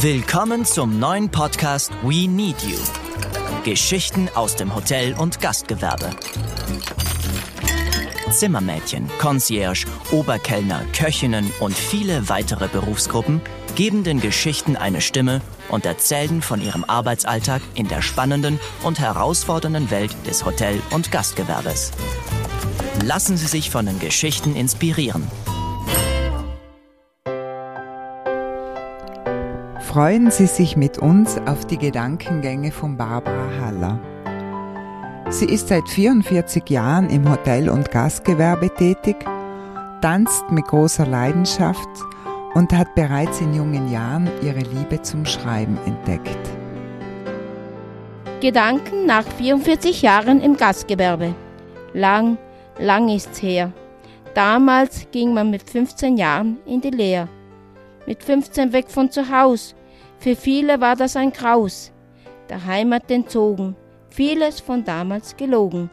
Willkommen zum neuen Podcast We Need You. Geschichten aus dem Hotel- und Gastgewerbe. Zimmermädchen, Concierge, Oberkellner, Köchinnen und viele weitere Berufsgruppen geben den Geschichten eine Stimme und erzählen von ihrem Arbeitsalltag in der spannenden und herausfordernden Welt des Hotel- und Gastgewerbes. Lassen Sie sich von den Geschichten inspirieren. Freuen Sie sich mit uns auf die Gedankengänge von Barbara Haller. Sie ist seit 44 Jahren im Hotel- und Gastgewerbe tätig, tanzt mit großer Leidenschaft und hat bereits in jungen Jahren ihre Liebe zum Schreiben entdeckt. Gedanken nach 44 Jahren im Gastgewerbe. Lang, lang ist's her. Damals ging man mit 15 Jahren in die Lehre. Mit 15 weg von zu Haus. Für viele war das ein Graus. Der Heimat entzogen. Vieles von damals gelogen.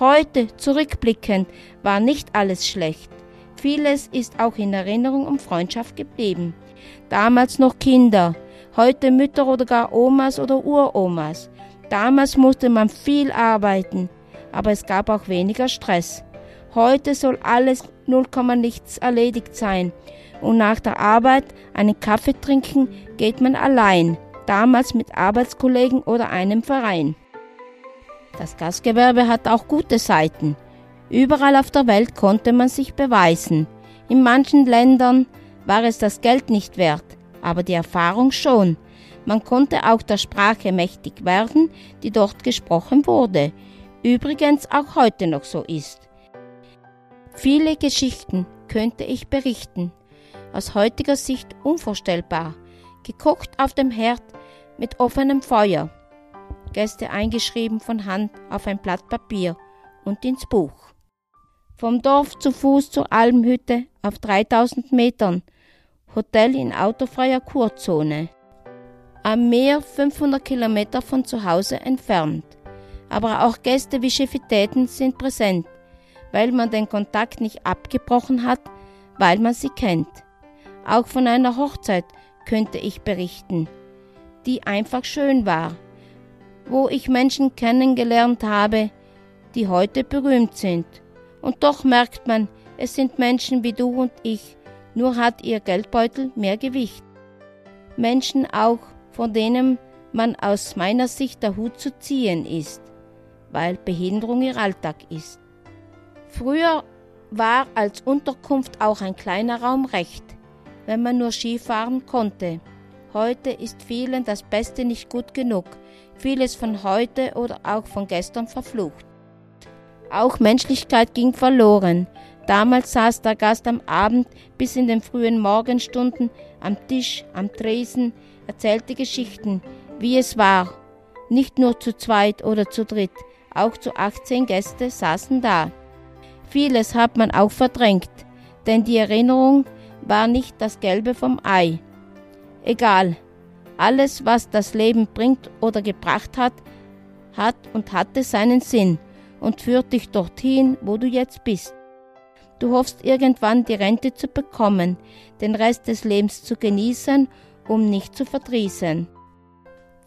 Heute, zurückblickend, war nicht alles schlecht. Vieles ist auch in Erinnerung und Freundschaft geblieben. Damals noch Kinder, heute Mütter oder gar Omas oder Uromas. Damals musste man viel arbeiten, aber es gab auch weniger Stress. Heute soll alles 0, nichts erledigt sein. Und nach der Arbeit einen Kaffee trinken geht man allein, damals mit Arbeitskollegen oder einem Verein. Das Gastgewerbe hat auch gute Seiten. Überall auf der Welt konnte man sich beweisen. In manchen Ländern war es das Geld nicht wert, aber die Erfahrung schon. Man konnte auch der Sprache mächtig werden, die dort gesprochen wurde. Übrigens auch heute noch so ist. Viele Geschichten könnte ich berichten. Aus heutiger Sicht unvorstellbar. Gekocht auf dem Herd mit offenem Feuer. Gäste eingeschrieben von Hand auf ein Blatt Papier und ins Buch. Vom Dorf zu Fuß zur Almhütte auf 3000 Metern. Hotel in autofreier Kurzone. Am Meer 500 Kilometer von zu Hause entfernt. Aber auch Gäste wie Chefitäten sind präsent, weil man den Kontakt nicht abgebrochen hat, weil man sie kennt. Auch von einer Hochzeit könnte ich berichten, die einfach schön war, wo ich Menschen kennengelernt habe, die heute berühmt sind und doch merkt man, es sind Menschen wie du und ich, nur hat ihr Geldbeutel mehr Gewicht. Menschen auch, von denen man aus meiner Sicht der Hut zu ziehen ist, weil Behinderung ihr Alltag ist. Früher war als Unterkunft auch ein kleiner Raum recht, wenn man nur Skifahren konnte. Heute ist vielen das Beste nicht gut genug, vieles von heute oder auch von gestern verflucht. Auch Menschlichkeit ging verloren. Damals saß der Gast am Abend bis in den frühen Morgenstunden am Tisch, am Tresen, erzählte Geschichten, wie es war. Nicht nur zu zweit oder zu dritt, auch zu 18 Gäste saßen da. Vieles hat man auch verdrängt, denn die Erinnerung war nicht das Gelbe vom Ei. Egal, alles, was das Leben bringt oder gebracht hat, hat und hatte seinen Sinn und führt dich dorthin, wo du jetzt bist. Du hoffst irgendwann die Rente zu bekommen, den Rest des Lebens zu genießen, um nicht zu verdrießen.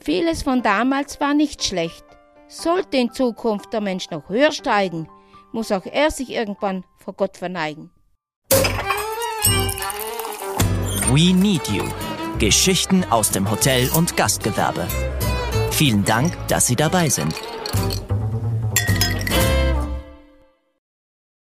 Vieles von damals war nicht schlecht. Sollte in Zukunft der Mensch noch höher steigen, muss auch er sich irgendwann vor Gott verneigen. We Need You. Geschichten aus dem Hotel- und Gastgewerbe. Vielen Dank, dass Sie dabei sind.